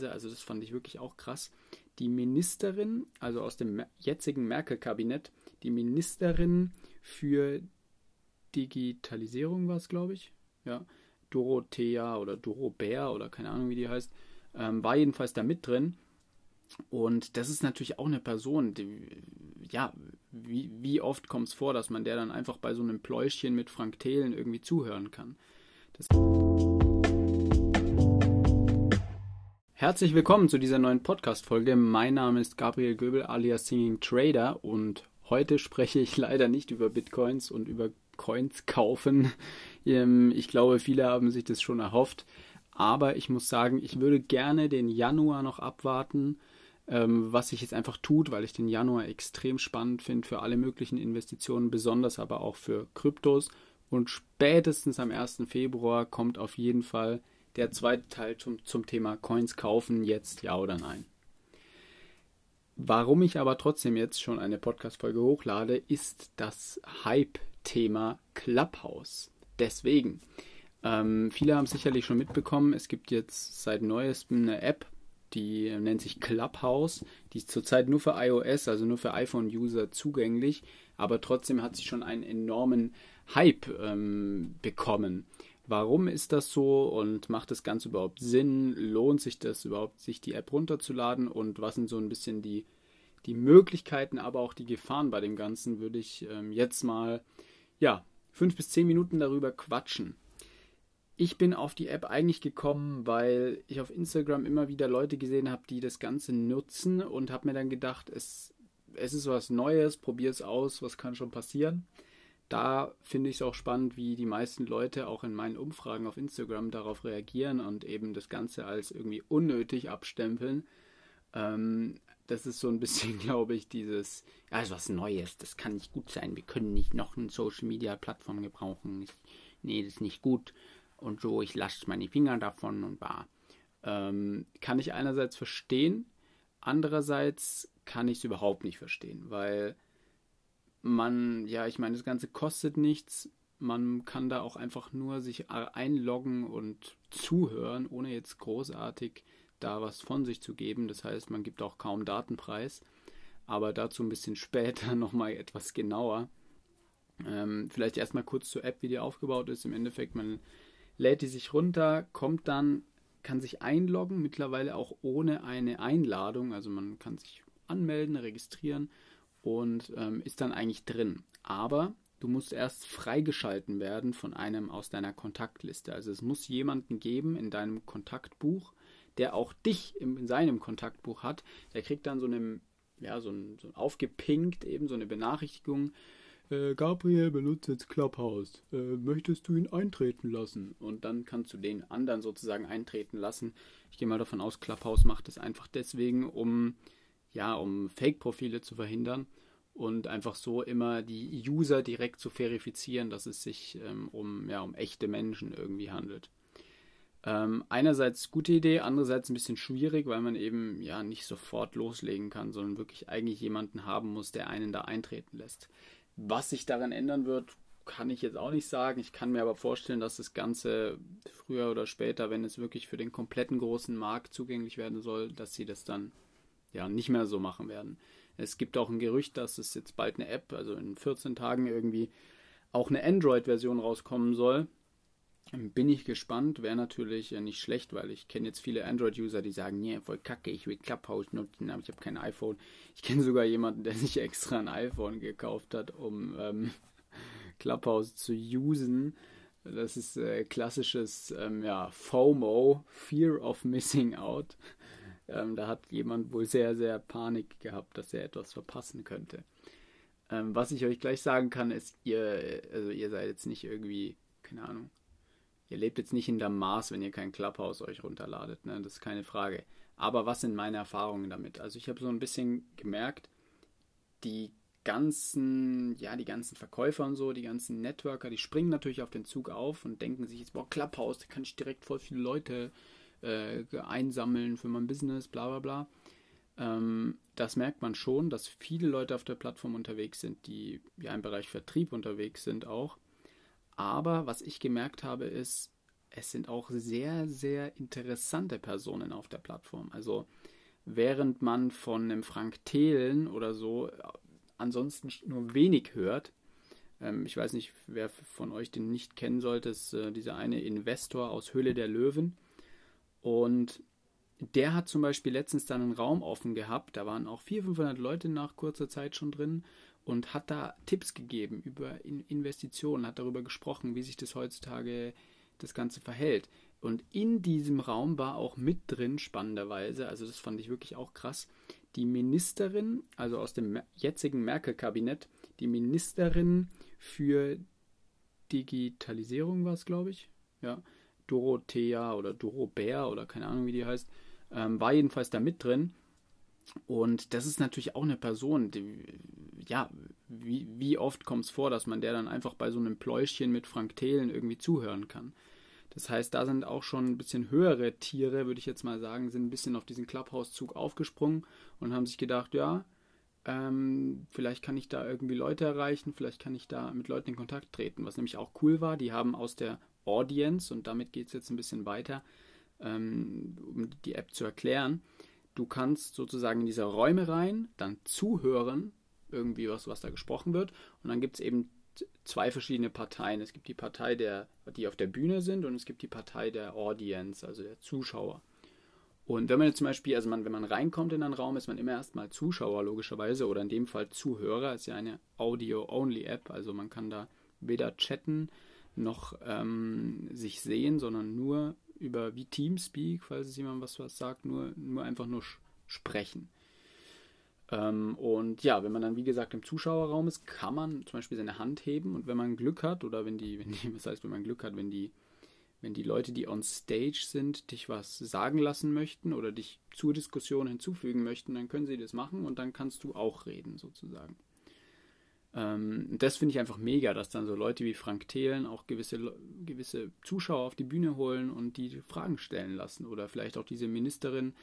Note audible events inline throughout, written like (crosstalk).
teilweise. Also das fand ich wirklich auch krass. Die Ministerin, also aus dem jetzigen Merkel-Kabinett, die Ministerin für Digitalisierung war es, glaube ich. Ja, Dorothea oder Dorobert oder keine Ahnung, wie die heißt, ähm, war jedenfalls da mit drin. Und das ist natürlich auch eine Person, die, ja, wie, wie oft kommt es vor, dass man der dann einfach bei so einem Pläuschchen mit Frank Thelen irgendwie zuhören kann. Das Herzlich willkommen zu dieser neuen Podcast-Folge. Mein Name ist Gabriel Göbel alias Singing Trader und heute spreche ich leider nicht über Bitcoins und über Coins kaufen. Ähm, ich glaube, viele haben sich das schon erhofft. Aber ich muss sagen, ich würde gerne den Januar noch abwarten, ähm, was sich jetzt einfach tut, weil ich den Januar extrem spannend finde für alle möglichen Investitionen, besonders aber auch für Kryptos. Und spätestens am 1. Februar kommt auf jeden Fall der zweite Teil zum, zum Thema Coins kaufen, jetzt ja oder nein. Warum ich aber trotzdem jetzt schon eine Podcast-Folge hochlade, ist das Hype-Thema Clubhouse. Deswegen, ähm, viele haben sicherlich schon mitbekommen, es gibt jetzt seit neuestem eine App, die nennt sich Clubhouse. Die ist zurzeit nur für iOS, also nur für iPhone-User zugänglich, aber trotzdem hat sie schon einen enormen Hype ähm, bekommen. Warum ist das so und macht das Ganze überhaupt Sinn? Lohnt sich das überhaupt, sich die App runterzuladen? Und was sind so ein bisschen die, die Möglichkeiten, aber auch die Gefahren bei dem Ganzen, würde ich ähm, jetzt mal, ja, fünf bis zehn Minuten darüber quatschen. Ich bin auf die App eigentlich gekommen, weil ich auf Instagram immer wieder Leute gesehen habe, die das Ganze nutzen und habe mir dann gedacht, es, es ist was Neues, probier es aus, was kann schon passieren. Da finde ich es auch spannend, wie die meisten Leute auch in meinen Umfragen auf Instagram darauf reagieren und eben das Ganze als irgendwie unnötig abstempeln. Ähm, das ist so ein bisschen, (laughs) glaube ich, dieses, ja, ist was Neues, das kann nicht gut sein. Wir können nicht noch eine Social Media Plattform gebrauchen. Ich, nee, das ist nicht gut und so, ich lasse meine Finger davon und war. Ähm, kann ich einerseits verstehen, andererseits kann ich es überhaupt nicht verstehen, weil man, ja, ich meine, das Ganze kostet nichts. Man kann da auch einfach nur sich einloggen und zuhören, ohne jetzt großartig da was von sich zu geben. Das heißt, man gibt auch kaum Datenpreis. Aber dazu ein bisschen (laughs) später nochmal etwas genauer. Ähm, vielleicht erstmal kurz zur App, wie die aufgebaut ist. Im Endeffekt, man lädt die sich runter, kommt dann, kann sich einloggen, mittlerweile auch ohne eine Einladung. Also man kann sich anmelden, registrieren und ähm, ist dann eigentlich drin. Aber du musst erst freigeschalten werden von einem aus deiner Kontaktliste. Also es muss jemanden geben in deinem Kontaktbuch, der auch dich in seinem Kontaktbuch hat. Der kriegt dann so eine, ja, so ein, so aufgepinkt, eben so eine Benachrichtigung, äh, Gabriel benutzt jetzt Clubhouse. Äh, möchtest du ihn eintreten lassen? Und dann kannst du den anderen sozusagen eintreten lassen. Ich gehe mal davon aus, Clubhouse macht es einfach deswegen, um ja, um Fake-Profile zu verhindern und einfach so immer die User direkt zu verifizieren, dass es sich ähm, um, ja, um echte Menschen irgendwie handelt. Ähm, einerseits gute Idee, andererseits ein bisschen schwierig, weil man eben ja nicht sofort loslegen kann, sondern wirklich eigentlich jemanden haben muss, der einen da eintreten lässt. Was sich daran ändern wird, kann ich jetzt auch nicht sagen. Ich kann mir aber vorstellen, dass das Ganze früher oder später, wenn es wirklich für den kompletten großen Markt zugänglich werden soll, dass sie das dann ja nicht mehr so machen werden. Es gibt auch ein Gerücht, dass es jetzt bald eine App, also in 14 Tagen irgendwie auch eine Android-Version rauskommen soll. Bin ich gespannt, wäre natürlich nicht schlecht, weil ich kenne jetzt viele Android-User, die sagen, nee, voll kacke, ich will Clubhouse nutzen, aber ich habe kein iPhone. Ich kenne sogar jemanden, der (laughs) sich extra ein iPhone gekauft hat, um ähm, (laughs) Clubhouse zu usen. Das ist äh, klassisches ähm, ja, FOMO, Fear of Missing Out. Ähm, da hat jemand wohl sehr, sehr Panik gehabt, dass er etwas verpassen könnte. Ähm, was ich euch gleich sagen kann, ist, ihr, also ihr seid jetzt nicht irgendwie, keine Ahnung, Ihr lebt jetzt nicht in der Mars, wenn ihr kein Clubhouse euch runterladet, ne? das ist keine Frage. Aber was sind meine Erfahrungen damit? Also ich habe so ein bisschen gemerkt, die ganzen, ja, die ganzen Verkäufer und so, die ganzen Networker, die springen natürlich auf den Zug auf und denken sich jetzt, boah, Clubhouse, da kann ich direkt voll viele Leute äh, einsammeln für mein Business, bla bla bla. Ähm, das merkt man schon, dass viele Leute auf der Plattform unterwegs sind, die ja im Bereich Vertrieb unterwegs sind auch aber was ich gemerkt habe, ist, es sind auch sehr, sehr interessante Personen auf der Plattform. Also während man von einem Frank Thelen oder so äh, ansonsten nur wenig hört, ähm, ich weiß nicht, wer von euch den nicht kennen sollte, ist äh, dieser eine Investor aus Höhle der Löwen. Und der hat zum Beispiel letztens dann einen Raum offen gehabt, da waren auch 400, 500 Leute nach kurzer Zeit schon drin und hat da Tipps gegeben über Investitionen, hat darüber gesprochen, wie sich das heutzutage das Ganze verhält. Und in diesem Raum war auch mit drin, spannenderweise, also das fand ich wirklich auch krass, die Ministerin, also aus dem jetzigen Merkel-Kabinett, die Ministerin für Digitalisierung war es, glaube ich, ja, Dorothea oder Dorobär oder keine Ahnung, wie die heißt, ähm, war jedenfalls da mit drin. Und das ist natürlich auch eine Person, die, ja, wie, wie oft kommt es vor, dass man der dann einfach bei so einem Pläuschchen mit Frank Thelen irgendwie zuhören kann. Das heißt, da sind auch schon ein bisschen höhere Tiere, würde ich jetzt mal sagen, sind ein bisschen auf diesen Clubhouse-Zug aufgesprungen und haben sich gedacht, ja, ähm, vielleicht kann ich da irgendwie Leute erreichen, vielleicht kann ich da mit Leuten in Kontakt treten. Was nämlich auch cool war, die haben aus der Audience, und damit geht es jetzt ein bisschen weiter, ähm, um die App zu erklären, du kannst sozusagen in diese Räume rein, dann zuhören, irgendwie was, was da gesprochen wird, und dann gibt es eben zwei verschiedene Parteien. Es gibt die Partei, der, die auf der Bühne sind, und es gibt die Partei der Audience, also der Zuschauer. Und wenn man jetzt zum Beispiel, also man, wenn man reinkommt in einen Raum, ist man immer erstmal Zuschauer logischerweise oder in dem Fall Zuhörer. Ist ja eine Audio-Only-App, also man kann da weder chatten noch ähm, sich sehen, sondern nur über wie Teamspeak, falls es jemand was, was sagt, nur, nur einfach nur sprechen. Ähm, und ja, wenn man dann wie gesagt im Zuschauerraum ist, kann man zum Beispiel seine Hand heben und wenn man Glück hat, oder wenn die, (laughs) wenn die, was heißt, wenn man Glück hat, wenn die wenn die Leute, die on stage sind, dich was sagen lassen möchten oder dich zur Diskussion hinzufügen möchten, dann können sie das machen und dann kannst du auch reden, sozusagen. Ähm, das finde ich einfach mega, dass dann so Leute wie Frank Thelen auch gewisse, gewisse Zuschauer auf die Bühne holen und die Fragen stellen lassen oder vielleicht auch diese Ministerin,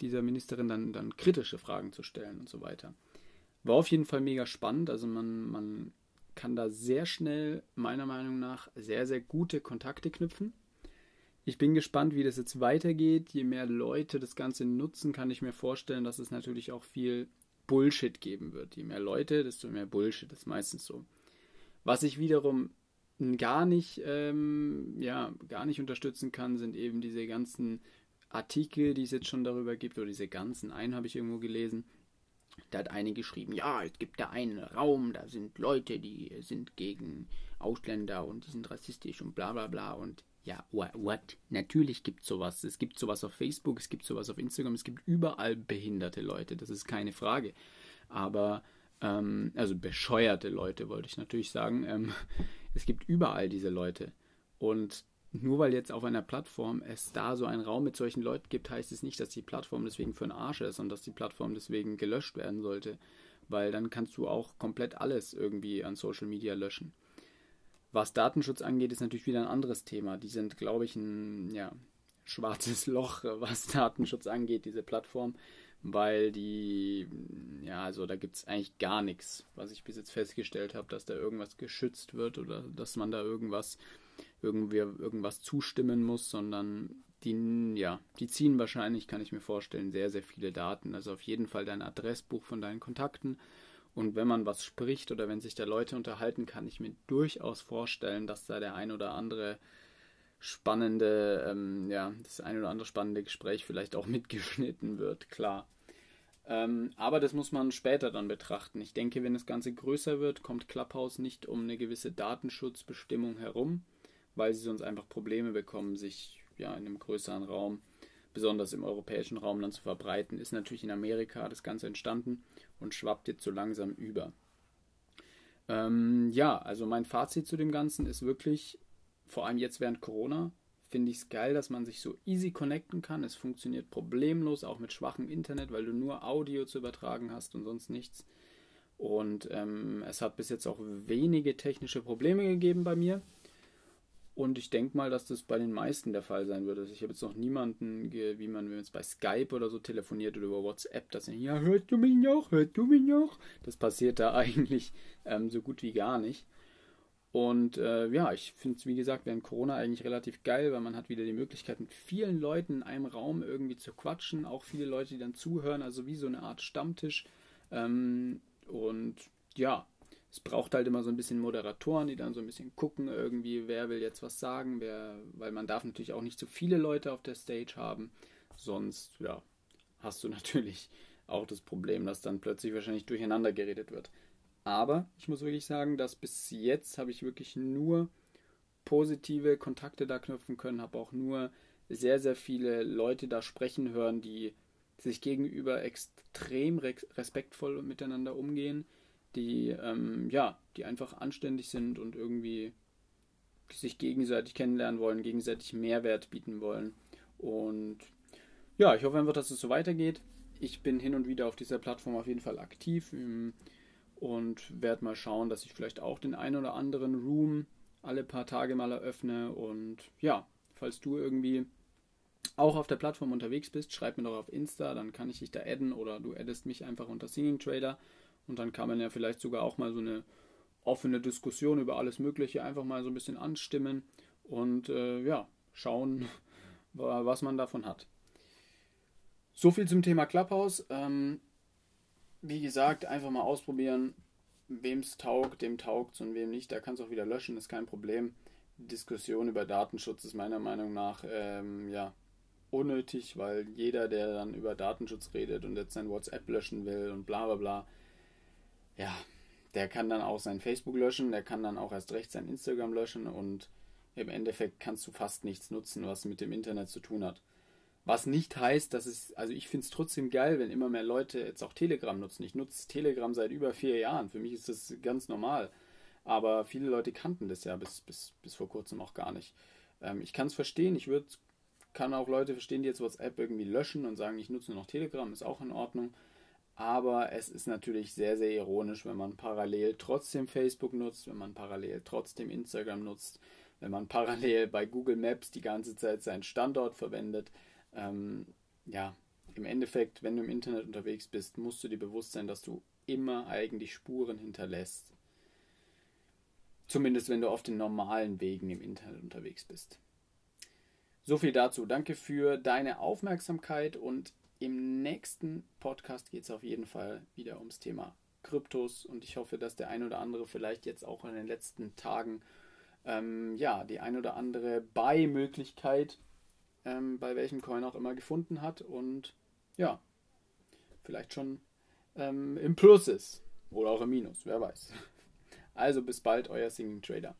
dieser Ministerin dann, dann kritische Fragen zu stellen und so weiter. War auf jeden Fall mega spannend, also man, man kann da sehr schnell, meiner Meinung nach, sehr, sehr gute Kontakte knüpfen. Ich bin gespannt, wie das jetzt weitergeht. Je mehr Leute das Ganze nutzen, kann ich mir vorstellen, dass es natürlich auch viel Bullshit geben wird. Je mehr Leute, desto mehr Bullshit. Das ist meistens so. Was ich wiederum gar nicht, ähm, ja, gar nicht unterstützen kann, sind eben diese ganzen Artikel, die es jetzt schon darüber gibt, oder diese ganzen, einen habe ich irgendwo gelesen, da hat eine geschrieben, ja, es gibt da einen Raum, da sind Leute, die sind gegen Ausländer und die sind rassistisch und bla bla bla und ja, what? Natürlich gibt es sowas. Es gibt sowas auf Facebook, es gibt sowas auf Instagram, es gibt überall behinderte Leute, das ist keine Frage. Aber, ähm, also bescheuerte Leute wollte ich natürlich sagen. Ähm, (laughs) es gibt überall diese Leute. Und nur weil jetzt auf einer Plattform es da so einen Raum mit solchen Leuten gibt, heißt es nicht, dass die Plattform deswegen für einen Arsch ist und dass die Plattform deswegen gelöscht werden sollte. Weil dann kannst du auch komplett alles irgendwie an Social Media löschen. Was Datenschutz angeht, ist natürlich wieder ein anderes Thema. Die sind, glaube ich, ein ja, schwarzes (laughs) Loch, was Datenschutz angeht, diese Plattform, weil die, ja, also da gibt es eigentlich gar nichts, was ich bis jetzt festgestellt habe, dass da irgendwas geschützt wird oder dass man da irgendwas irgendwie irgendwas zustimmen muss, sondern die, ja, die ziehen wahrscheinlich, kann ich mir vorstellen, sehr, sehr viele Daten. Also auf jeden Fall dein Adressbuch von deinen Kontakten. Und wenn man was spricht oder wenn sich da Leute unterhalten, kann ich mir durchaus vorstellen, dass da der ein oder andere spannende, ähm, ja, das ein oder andere spannende Gespräch vielleicht auch (laughs) mitgeschnitten wird, klar. Ähm, aber das muss man später dann betrachten. Ich denke, wenn das Ganze größer wird, kommt Clubhouse nicht um eine gewisse Datenschutzbestimmung herum weil sie sonst einfach Probleme bekommen, sich ja in einem größeren Raum, besonders im europäischen Raum, dann zu verbreiten. Ist natürlich in Amerika das Ganze entstanden und schwappt jetzt so langsam über. Ähm, ja, also mein Fazit zu dem Ganzen ist wirklich, vor allem jetzt während Corona, finde ich es geil, dass man sich so easy connecten kann. Es funktioniert problemlos, auch mit schwachem Internet, weil du nur Audio zu übertragen hast und sonst nichts. Und ähm, es hat bis jetzt auch wenige technische Probleme gegeben bei mir. Und ich denke mal, dass das bei den meisten der Fall sein wird. Also ich habe jetzt noch niemanden, wie man, jetzt bei Skype oder so telefoniert oder über WhatsApp, dass ja, hörst du mich noch, hörst du mich noch? Das passiert da (laughs) eigentlich ähm, so gut wie gar nicht. Und äh, ja, ich finde es, wie gesagt, während Corona eigentlich relativ geil, weil man hat wieder die Möglichkeit, mit vielen Leuten in einem Raum irgendwie zu quatschen. Auch viele Leute, die dann zuhören, also wie so eine Art Stammtisch. Ähm, und ja, es braucht halt immer so ein bisschen Moderatoren, die dann so ein bisschen gucken, irgendwie, wer will jetzt was sagen, wer, weil man darf natürlich auch nicht zu viele Leute auf der Stage haben. Sonst, ja, hast du (laughs) natürlich auch das Problem, dass dann plötzlich wahrscheinlich durcheinander geredet wird. Aber ich muss wirklich sagen, dass bis jetzt habe ich wirklich nur positive Kontakte da knüpfen können, habe auch nur sehr, sehr viele Leute da sprechen hören, die sich gegenüber extrem respektvoll miteinander umgehen, die ähm, ja, die einfach anständig sind und irgendwie sich gegenseitig kennenlernen wollen, gegenseitig Mehrwert bieten wollen. Und ja, ich hoffe einfach, dass es so weitergeht. Ich bin hin und wieder auf dieser Plattform auf jeden Fall aktiv und werde mal schauen, dass ich vielleicht auch den einen oder anderen Room alle paar Tage mal eröffne. Und ja, falls du irgendwie auch auf der Plattform unterwegs bist, schreib mir doch auf Insta, dann kann ich dich da adden oder du addest mich einfach unter Singing Trader und dann kann man ja vielleicht sogar auch mal so eine offene Diskussion über alles Mögliche einfach mal so ein bisschen anstimmen und äh, ja, schauen, (laughs) was man davon hat. So viel zum Thema Clubhouse. Ähm, wie gesagt, einfach mal ausprobieren, wem es taugt, dem taugt und wem nicht. Da kannst du auch wieder löschen, ist kein Problem. Diskussion über Datenschutz ist meiner Meinung nach ähm, ja, unnötig, weil jeder, der dann über Datenschutz redet und jetzt sein WhatsApp löschen will und bla bla bla, ja, der kann dann auch sein Facebook löschen, der kann dann auch erst recht sein Instagram löschen und im Endeffekt kannst du fast nichts nutzen, was mit dem Internet zu tun hat. Was nicht heißt, dass es, also ich finde es trotzdem geil, wenn immer mehr Leute jetzt auch Telegram nutzen. Ich nutze Telegram seit über vier Jahren. Für mich ist das ganz normal. Aber viele Leute kannten das ja bis, bis, bis vor kurzem auch gar nicht. Ähm, ich kann es verstehen. Ich würde, kann auch Leute verstehen, die jetzt WhatsApp irgendwie löschen und sagen, ich nutze nur noch Telegram, ist auch in Ordnung. Aber es ist natürlich sehr, sehr ironisch, wenn man parallel trotzdem Facebook nutzt, wenn man parallel trotzdem Instagram nutzt, wenn man (laughs) parallel bei Google Maps die ganze Zeit seinen Standort verwendet ähm, ja, im Endeffekt, wenn du im Internet unterwegs bist, musst du dir bewusst sein, dass du immer eigentlich Spuren hinterlässt. Zumindest wenn du auf den normalen Wegen im Internet unterwegs bist. So viel dazu. Danke für deine Aufmerksamkeit und im nächsten Podcast geht es auf jeden Fall wieder ums Thema Kryptos und ich hoffe, dass der ein oder andere vielleicht jetzt auch in den letzten Tagen ähm, ja die ein oder andere Buy-Möglichkeit ähm, bei welchem Coin auch immer gefunden hat und ja, vielleicht schon ähm, im Plus ist oder auch im Minus, wer weiß. Also bis bald, euer Singing Trader.